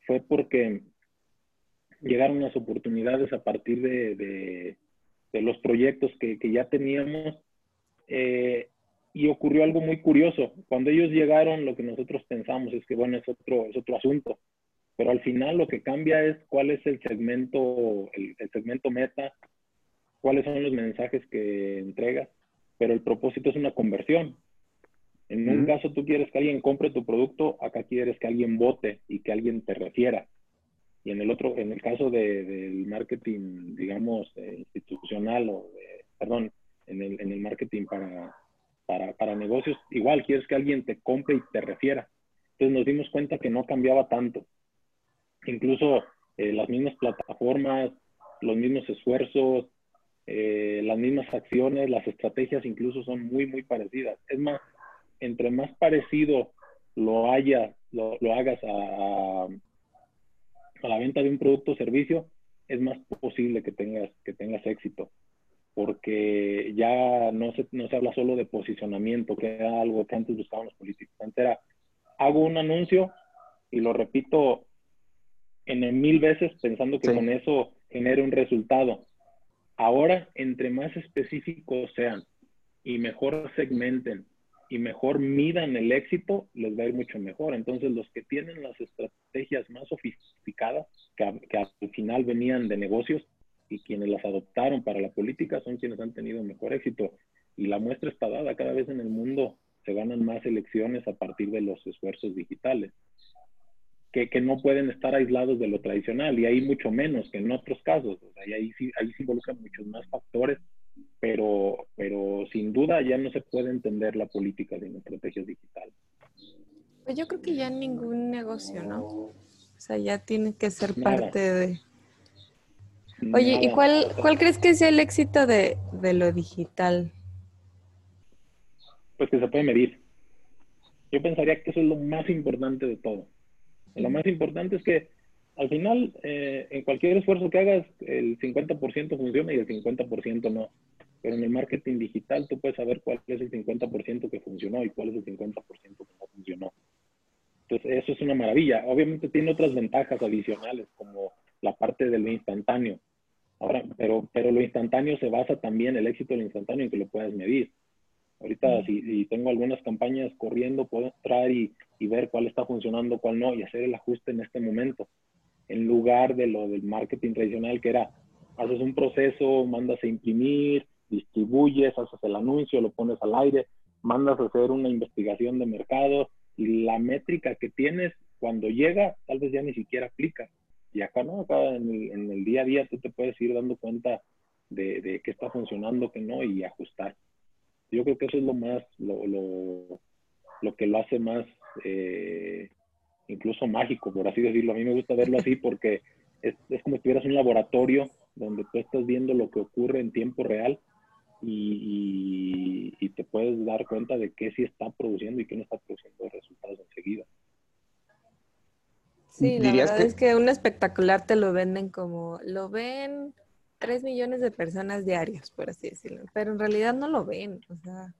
fue porque llegaron las oportunidades a partir de, de, los proyectos que, que ya teníamos. Eh, y ocurrió algo muy curioso. Cuando ellos llegaron, lo que nosotros pensamos es que, bueno, es otro, es otro asunto. Pero al final lo que cambia es cuál es el segmento, el, segmento meta, cuáles son los mensajes que entregas. Pero el propósito es una conversión. En un caso tú quieres que alguien compre tu producto, acá quieres que alguien vote y que alguien te refiera. Y en el otro, en el caso de, del marketing, digamos, eh, institucional o, perdón, en el, en el marketing para, para, para negocios, igual quieres que alguien te compre y te refiera. Entonces nos dimos cuenta que no cambiaba tanto. Incluso eh, las mismas plataformas, los mismos esfuerzos, eh, las mismas acciones, las estrategias incluso son muy, muy parecidas. Es más, entre más parecido lo haya, lo, lo hagas a, a, la venta de un producto o servicio, es más posible que tengas, que tengas éxito porque ya no se, no se habla solo de posicionamiento, que era algo que antes buscaban los políticos. Antes era, hago un anuncio y lo repito en mil veces pensando que con eso genere un resultado. Ahora, entre más específicos sean y mejor segmenten y mejor midan el éxito, les va a ir mucho mejor. Entonces, los que tienen las estrategias más sofisticadas, que, que al final venían de negocios, y quienes las adoptaron para la política son quienes han tenido mejor éxito. Y la muestra está dada, cada vez en el mundo se ganan más elecciones a partir de los esfuerzos digitales, que, que no pueden estar aislados de lo tradicional y hay mucho menos que en otros casos. O sea, ahí, sí, ahí se involucran muchos más factores, pero, pero sin duda ya no se puede entender la política sin estrategias digitales. Pues yo creo que ya ningún negocio, ¿no? O sea, ya tiene que ser parte de Oye, ¿y cuál, cuál crees que es el éxito de, lo digital? Pues que se puede medir. Yo pensaría que eso es lo más importante de todo. Lo más importante es que al final, eh, en cualquier esfuerzo que hagas, el 50% funciona y el 50% no. Pero en el marketing digital tú puedes saber cuál es el 50% que funcionó y cuál es el 50% que no funcionó. Entonces, eso es una maravilla. Obviamente tiene otras ventajas adicionales, como la parte de lo instantáneo. Ahora, pero, pero lo instantáneo se basa también, el éxito del instantáneo, en que lo puedas medir. Ahorita, si, tengo algunas campañas corriendo, puedo entrar y, y, ver cuál está funcionando, cuál no, y hacer el ajuste en este momento. En lugar de lo del marketing tradicional, que era, haces un proceso, mandas a imprimir, distribuyes, haces el anuncio, lo pones al aire, mandas a hacer una investigación de mercado, y la métrica que tienes cuando llega, tal vez ya ni siquiera aplica. Y acá no, acá en el, día a día tú te puedes ir dando cuenta de, qué está funcionando, qué no, y ajustar. Yo creo que eso es lo más, lo, lo, lo que lo hace más eh, incluso mágico, por así decirlo. A mí me gusta verlo así porque es, es como si tuvieras un laboratorio donde tú estás viendo lo que ocurre en tiempo real y, y, te puedes dar cuenta de qué sí está produciendo y qué no está produciendo resultados enseguida. Sí, la verdad es que un espectacular te lo venden como, lo ven tres millones de personas diarias, por así decirlo, pero en realidad no lo ven, o sea,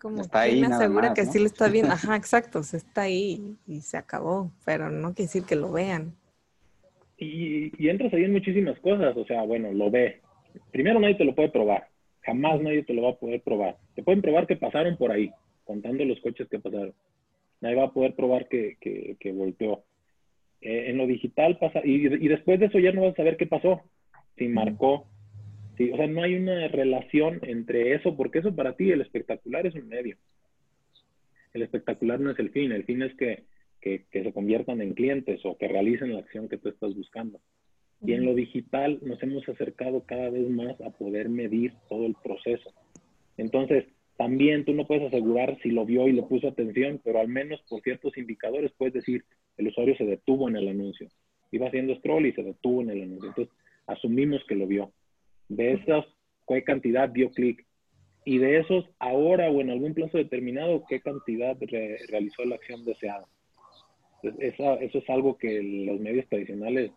como está ahí me asegura que sí lo está *laughs* viendo, ajá, exacto, se está ahí y se acabó, pero no quiere decir que lo vean. Y, y entras ahí en muchísimas cosas, o sea, bueno, lo ve. Primero nadie te lo puede probar, jamás nadie te lo va a poder probar. Te pueden probar que pasaron por ahí, contando los coches que pasaron. Nadie va a poder probar que, que, que volteó. Eh, en lo digital pasa, y, y, después de eso ya no vas a saber qué pasó, si marcó, si, o sea, no hay una relación entre eso, porque eso para ti, el espectacular es un medio. El espectacular no es el fin, el fin es que que, que, se conviertan en clientes o que realicen la acción que tú estás buscando. Y en lo digital nos hemos acercado cada vez más a poder medir todo el proceso. Entonces, también tú no puedes asegurar si lo vio y le puso atención, pero al menos por ciertos indicadores puedes decir, el usuario se detuvo en el anuncio. Iba haciendo scroll y se detuvo en el anuncio. Entonces, asumimos que lo vio. De esas, ¿qué cantidad dio clic? Y de esos, ahora o en algún plazo determinado, ¿qué cantidad realizó la acción deseada? eso es algo que los medios tradicionales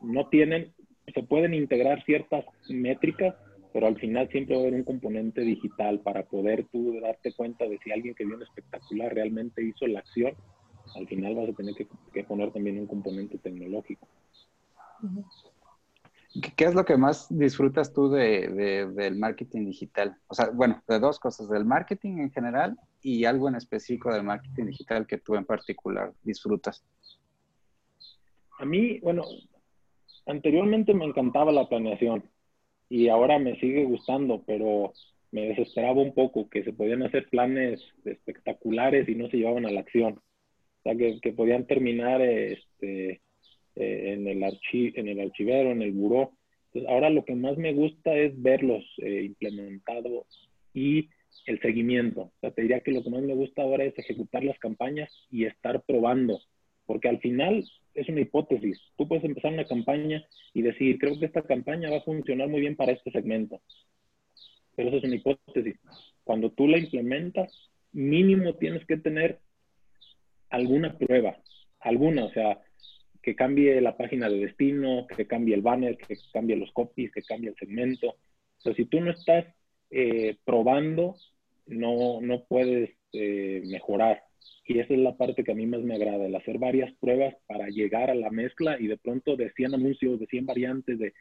no tienen. Se pueden integrar ciertas métricas, pero al final siempre va a haber un componente digital para poder tú darte cuenta de si alguien que vio un espectacular realmente hizo la acción. Al final vas a tener que, poner también un componente tecnológico. ¿Qué es lo que más disfrutas tú de, del marketing digital? O sea, bueno, de dos cosas, del marketing en general y algo en específico del marketing digital que tú en particular disfrutas. A mí, bueno, anteriormente me encantaba la planeación y ahora me sigue gustando, pero me desesperaba un poco que se podían hacer planes espectaculares y no se llevaban a la acción. O sea, que, que podían terminar este, eh, en, el en el archivero, en el buró. Entonces, ahora lo que más me gusta es verlos eh, implementados y el seguimiento. O sea, te diría que lo que más me gusta ahora es ejecutar las campañas y estar probando, porque al final es una hipótesis. Tú puedes empezar una campaña y decir, creo que esta campaña va a funcionar muy bien para este segmento. Pero eso es una hipótesis. Cuando tú la implementas, mínimo tienes que tener alguna prueba, alguna, o sea, que cambie la página de destino, que cambie el banner, que cambie los copies, que cambie el segmento. O si tú no estás eh, probando, no, no puedes eh, mejorar. Y esa es la parte que a mí más me agrada, el hacer varias pruebas para llegar a la mezcla y de pronto de 100 anuncios, de 100 variantes, de,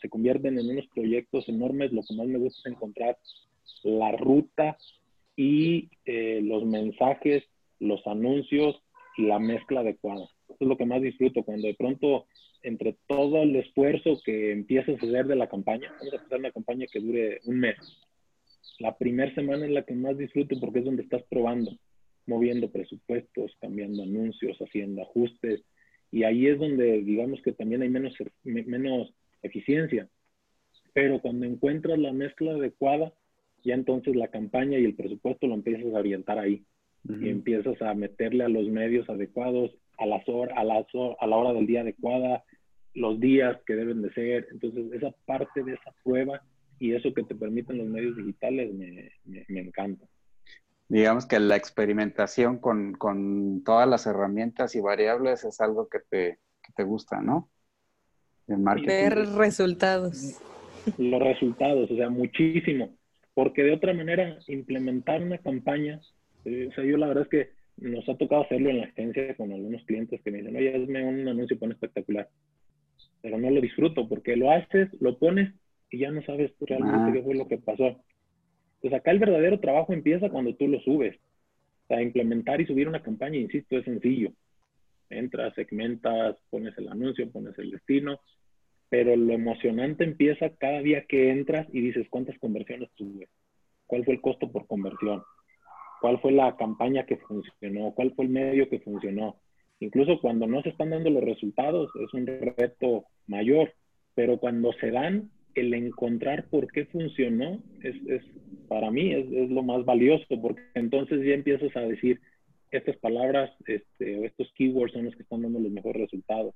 se convierten en unos proyectos enormes. Lo que más me gusta es encontrar la ruta y eh, los mensajes, los anuncios y la mezcla adecuada es lo que más disfruto, cuando de pronto, entre todo el esfuerzo que empiezas a hacer de la campaña, vamos a empezar una campaña que dure un mes. La primera semana es la que más disfruto porque es donde estás probando, moviendo presupuestos, cambiando anuncios, haciendo ajustes. Y ahí es donde, digamos que también hay menos, menos eficiencia. Pero cuando encuentras la mezcla adecuada, ya entonces la campaña y el presupuesto lo empiezas a orientar ahí. Y empiezas a meterle a los medios adecuados a, las horas, a, las, a la hora del día adecuada, los días que deben de ser. Entonces, esa parte de esa prueba y eso que te permiten los medios digitales me, me, encanta. Digamos que la experimentación con, con, todas las herramientas y variables es algo que te, que te gusta, ¿no? Ver resultados. Los resultados, o sea, muchísimo. Porque de otra manera, implementar una campaña, o sea, yo la verdad es que nos ha tocado hacerlo en la agencia con algunos clientes que me dicen, oye, hazme un anuncio pon espectacular. Pero no lo disfruto porque lo haces, lo pones y ya no sabes realmente qué fue lo que pasó. Entonces acá el verdadero trabajo empieza cuando tú lo subes. O sea, implementar y subir una campaña, insisto, es sencillo. Entras, segmentas, pones el anuncio, pones el destino, pero lo emocionante empieza cada día que entras y dices cuántas conversiones tuve, cuál fue el costo por conversión, cuál fue la campaña que funcionó, cuál fue el medio que funcionó. Incluso cuando no se están dando los resultados es un reto mayor, pero cuando se dan, el encontrar por qué funcionó es, es para mí es, es, lo más valioso, porque entonces ya empiezas a decir, estas palabras este, o estos keywords son los que están dando los mejores resultados.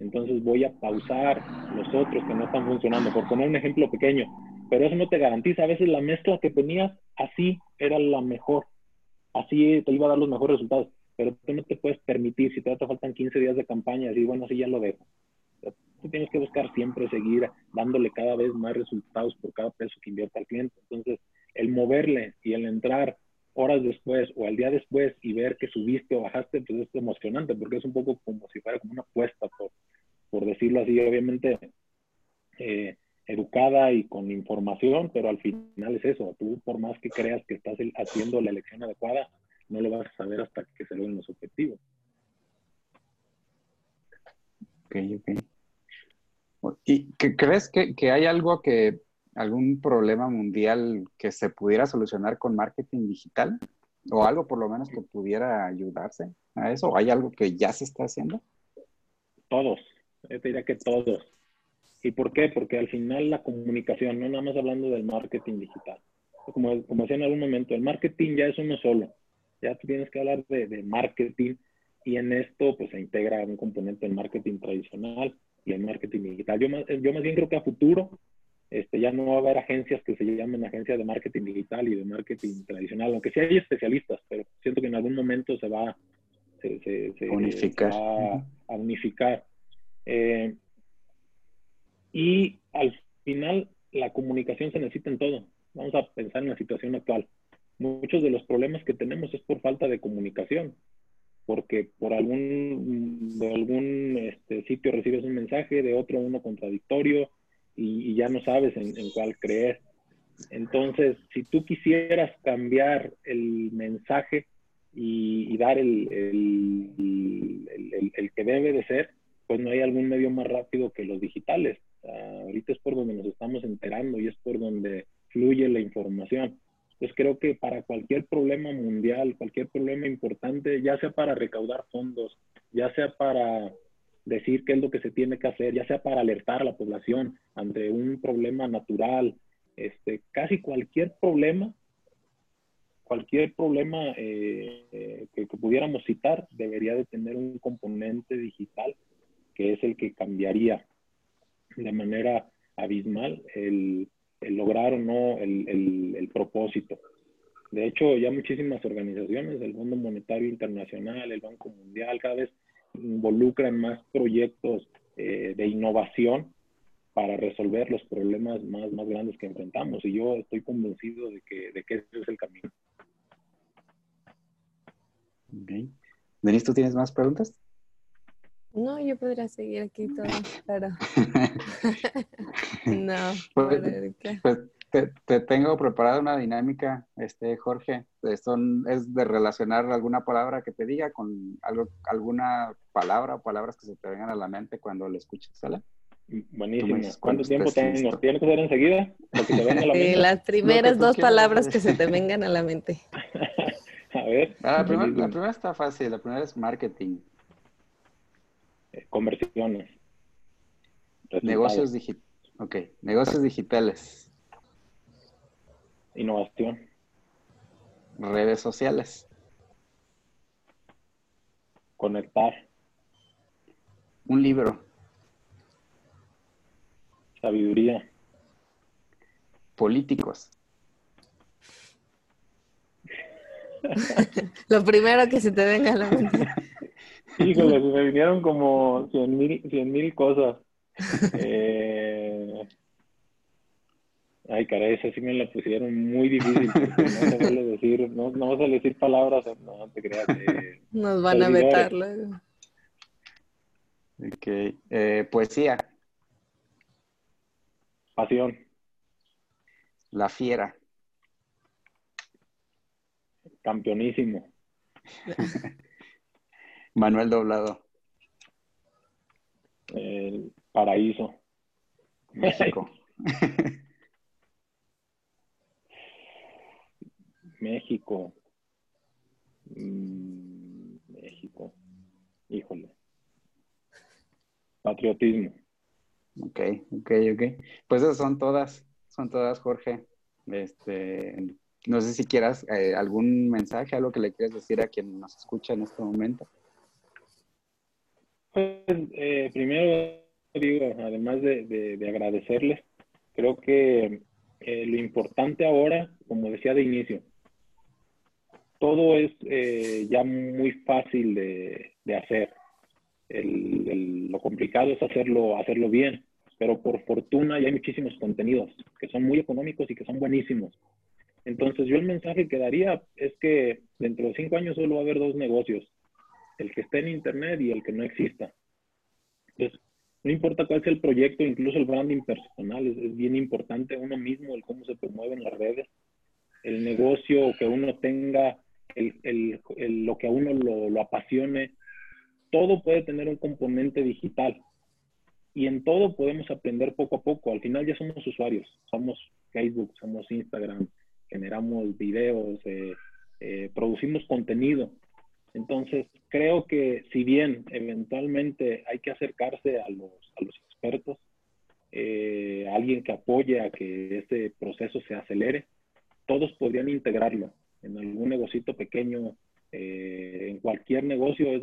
Entonces voy a pausar los otros que no están funcionando, por poner un ejemplo pequeño, pero eso no te garantiza. A veces la mezcla que tenías así era la mejor así te iba a dar los mejores resultados. Pero tú no te puedes permitir, si te faltan 15 días de campaña, decir, bueno, sí, ya lo dejo. Tú tienes que buscar siempre seguir dándole cada vez más resultados por cada peso que invierte el cliente. Entonces, el moverle y el entrar horas después o al día después y ver que subiste o bajaste, pues es emocionante porque es un poco como si fuera como una apuesta, por, por decirlo así, obviamente eh, educada y con información, pero al final es eso, tú por más que creas que estás haciendo la elección adecuada, no lo vas a saber hasta que se logren los objetivos. Ok, ok. ¿Y crees que, que, hay algo que, algún problema mundial que se pudiera solucionar con marketing digital? o algo por lo menos que pudiera ayudarse a eso? ¿O hay algo que ya se está haciendo? Todos, yo te diría que todos. ¿Y por qué? Porque al final la comunicación, no nada más hablando del marketing digital. Como, como decía en algún momento, el marketing ya es uno solo. Ya tú tienes que hablar de, de marketing y en esto pues se integra un componente del marketing tradicional y el marketing digital. Yo más, yo más bien creo que a futuro este, ya no va a haber agencias que se llamen agencias de marketing digital y de marketing tradicional, aunque sí hay especialistas, pero siento que en algún momento se va, se, se, unificar. a unificar. Eh, y al final la comunicación se necesita en todo. Vamos a pensar en la situación actual. Muchos de los problemas que tenemos es por falta de comunicación porque por algún, de algún este, sitio recibes un mensaje, de otro uno contradictorio y, ya no sabes en, cuál creer. Entonces, si tú quisieras cambiar el mensaje y, dar el, el, el, que debe de ser, pues no hay algún medio más rápido que los digitales. Ahorita es por donde nos estamos enterando y es por donde fluye la información. Pues creo que para cualquier problema mundial, cualquier problema importante, ya sea para recaudar fondos, ya sea para decir qué es lo que se tiene que hacer, ya sea para alertar a la población ante un problema natural, este, casi cualquier problema, cualquier problema eh, eh, que, pudiéramos citar debería de tener un componente digital que es el que cambiaría de manera abismal el, lograr o no el, propósito. De hecho, ya muchísimas organizaciones, el Fondo Monetario Internacional, el Banco Mundial, cada vez involucran más proyectos eh, de innovación para resolver los problemas más, más grandes que enfrentamos. Y yo estoy convencido de que, de que ese es el camino. Okay. Denise, ¿tú tienes más preguntas? No, yo podría seguir aquí todo, *laughs* pero *laughs* no. Pues, pues te, tengo preparada una dinámica, este Jorge. Son, es de relacionar alguna palabra que te diga con algo, alguna palabra o palabras que se te vengan a la mente cuando lo escuches, ¿sale? Buenísimo. ¿Cuánto tiempo tengo? ¿Tienes que ser enseguida? sí, las primeras dos palabras que se te vengan a la mente. *laughs* a ver. Ah, la, primera, la primera está fácil. La primera es marketing. Eh, conversiones. Negocios digitales. Ok, negocios digitales. Innovación. Redes sociales. Conectar. Un libro. Sabiduría. Políticos. *laughs* Lo primero que se te venga a la mente. Híjole, me *laughs* vinieron como cien mil, cien mil cosas. Eh... Ay, caray, esa sí me la pusieron muy difícil porque no se vale decir, no, no vas a decir palabras, no te creas. Eh, Nos van a vetar luego. Ok, eh, poesía. Pasión. La fiera. Campeonísimo. *laughs* Manuel Doblado. El paraíso. México. *laughs* México. Mm, México. Híjole. Patriotismo. Ok, ok, ok. Pues esas son todas, son todas, Jorge. Este, no sé si quieras eh, algún mensaje, algo que le quieras decir a quien nos escucha en este momento. Pues eh, primero digo, además de, agradecerles, creo que eh, lo importante ahora, como decía de inicio, todo es eh, ya muy fácil de, hacer. lo complicado es hacerlo, hacerlo bien, pero por fortuna ya hay muchísimos contenidos que son muy económicos y que son buenísimos. Entonces yo el mensaje que daría es que dentro de cinco años solo va a haber dos negocios, el que esté en Internet y el que no exista. Entonces, no importa cuál sea el proyecto, incluso el branding personal, es, bien importante uno mismo, el cómo se promueve en las redes, el negocio que uno tenga, el, lo que a uno lo, lo apasione, todo puede tener un componente digital. Y en todo podemos aprender poco a poco. Al final ya somos usuarios. Somos Facebook, somos Instagram, generamos videos, eh, eh, producimos contenido. Entonces, creo que si bien eventualmente hay que acercarse a los, a los expertos, eh, alguien que apoye a que este proceso se acelere, todos podrían integrarlo en algún negocito pequeño. Eh, en cualquier negocio es,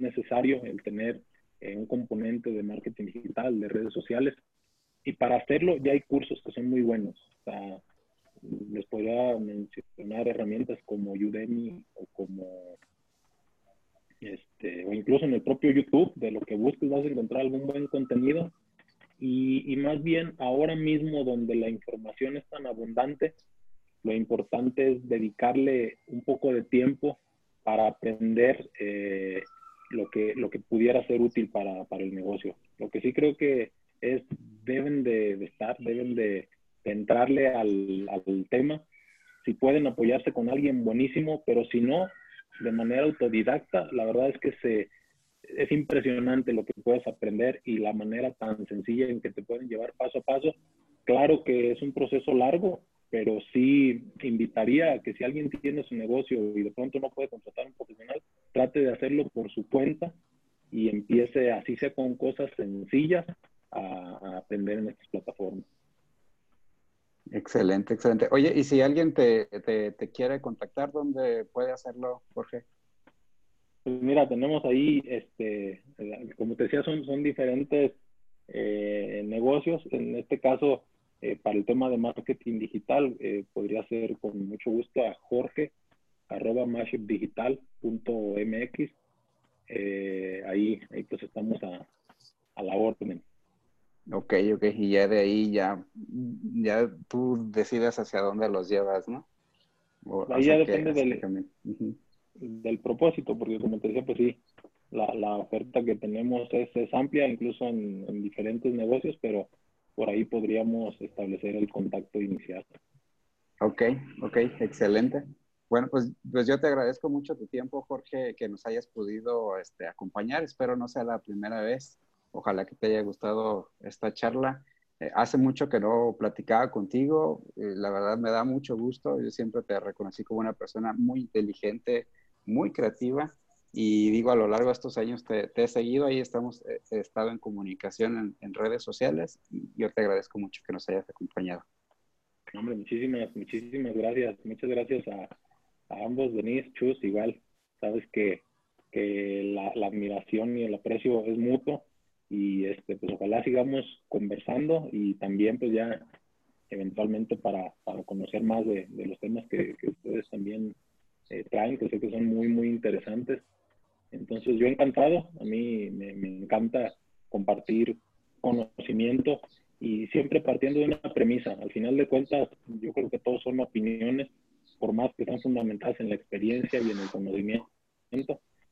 necesario el tener eh, un componente de marketing digital, de redes sociales. Y para hacerlo ya hay cursos que son muy buenos. les podría mencionar herramientas como Udemy o como este, o incluso en el propio YouTube, de lo que busques vas a encontrar algún buen contenido y, más bien ahora mismo donde la información es tan abundante, lo importante es dedicarle un poco de tiempo para aprender eh, lo, que, lo que pudiera ser útil para, para, el negocio. Lo que sí creo que es, deben de, estar, deben de, entrarle al, al tema. Si pueden apoyarse con alguien buenísimo, pero si no, de manera autodidacta, la verdad es que se, es impresionante lo que puedes aprender y la manera tan sencilla en que te pueden llevar paso a paso. Claro que es un proceso largo, pero sí invitaría a que si alguien tiene su negocio y de pronto no puede contratar a un profesional, trate de hacerlo por su cuenta y empiece así sea con cosas sencillas a, aprender en estas plataformas. Excelente, excelente. Oye, y si alguien te, te, te quiere contactar, ¿dónde puede hacerlo, Jorge? Pues mira, tenemos ahí, este, como te decía, son, son diferentes eh, negocios. En este caso, eh, para el tema de marketing digital, eh, podría ser con mucho gusto a Jorge, arroba mashipdigital.mx. ahí, ahí pues estamos a, a la orden. Ok, ok, y ya de ahí ya, ya tú decides hacia dónde los llevas, ¿no? ahí ya depende del, del propósito, porque como te decía, pues sí, la, la oferta que tenemos es, es amplia, incluso en, en, diferentes negocios, pero por ahí podríamos establecer el contacto inicial. Ok, ok, excelente. Bueno, pues, pues yo te agradezco mucho tu tiempo, Jorge, que nos hayas podido este, acompañar. Espero no sea la primera vez. Ojalá que te haya gustado esta charla. Eh, hace mucho que no platicaba contigo. Eh, la verdad me da mucho gusto. Yo siempre te reconocí como una persona muy inteligente, muy creativa y digo, a lo largo de estos años te, he seguido, ahí estamos, eh, he estado en comunicación en, redes sociales y yo te agradezco mucho que nos hayas acompañado. Hombre, muchísimas, muchísimas gracias. Muchas gracias a, ambos, Denise, Chus, igual. Sabes que, que la, la, admiración y el aprecio es mutuo y este, pues ojalá sigamos conversando y también pues ya eventualmente para, para conocer más de, de los temas que, que ustedes también eh, traen, que sé que son muy, muy interesantes. Entonces, yo encantado, a mí me, encanta compartir conocimiento y siempre partiendo de una premisa. Al final de cuentas, yo creo que todos son opiniones, por más que están fundamentadas en la experiencia y en el conocimiento.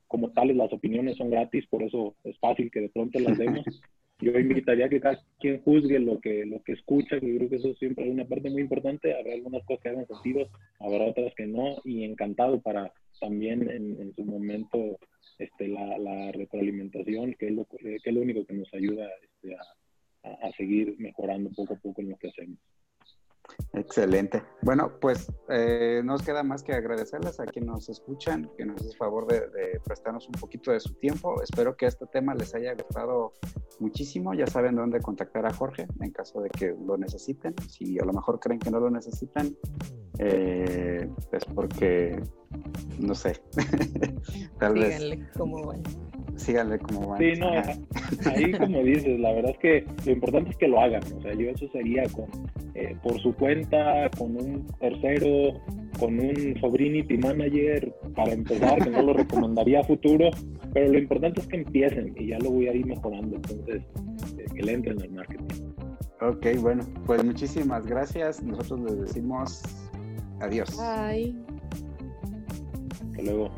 Como tales, las opiniones son gratis, por eso es fácil que de pronto las demos. *laughs* yo invitaría a que cada quien juzgue lo que, lo que escucha, que creo que eso siempre es una parte muy importante. Habrá algunas cosas que hagan sentido, habrá otras que no, y encantado para también en, su momento este, la, la retroalimentación, que es, lo, que es lo único que nos ayuda este, a, a seguir mejorando poco a poco en lo que hacemos. Excelente. Bueno, pues eh, nos queda más que agradecerles a quienes nos escuchan, que nos hace favor de, prestarnos un poquito de su tiempo. Espero que este tema les haya gustado muchísimo. Ya saben dónde contactar a Jorge en caso de que lo necesiten. Si a lo mejor creen que no lo necesitan, eh, es porque, no sé. *laughs* Tal Síganle como van. Síganle como van. Sí, no, ahí como dices, la verdad es que lo importante es que lo hagan. O sea, yo eso sería con eh, por su cuenta, con un tercero, con un Sobrinity Manager para empezar, que no lo recomendaría a futuro, pero lo importante es que empiecen y ya lo voy a ir mejorando, entonces eh, que le entren al marketing. Ok, bueno, pues muchísimas gracias. Nosotros les decimos adiós. Bye. Hasta luego.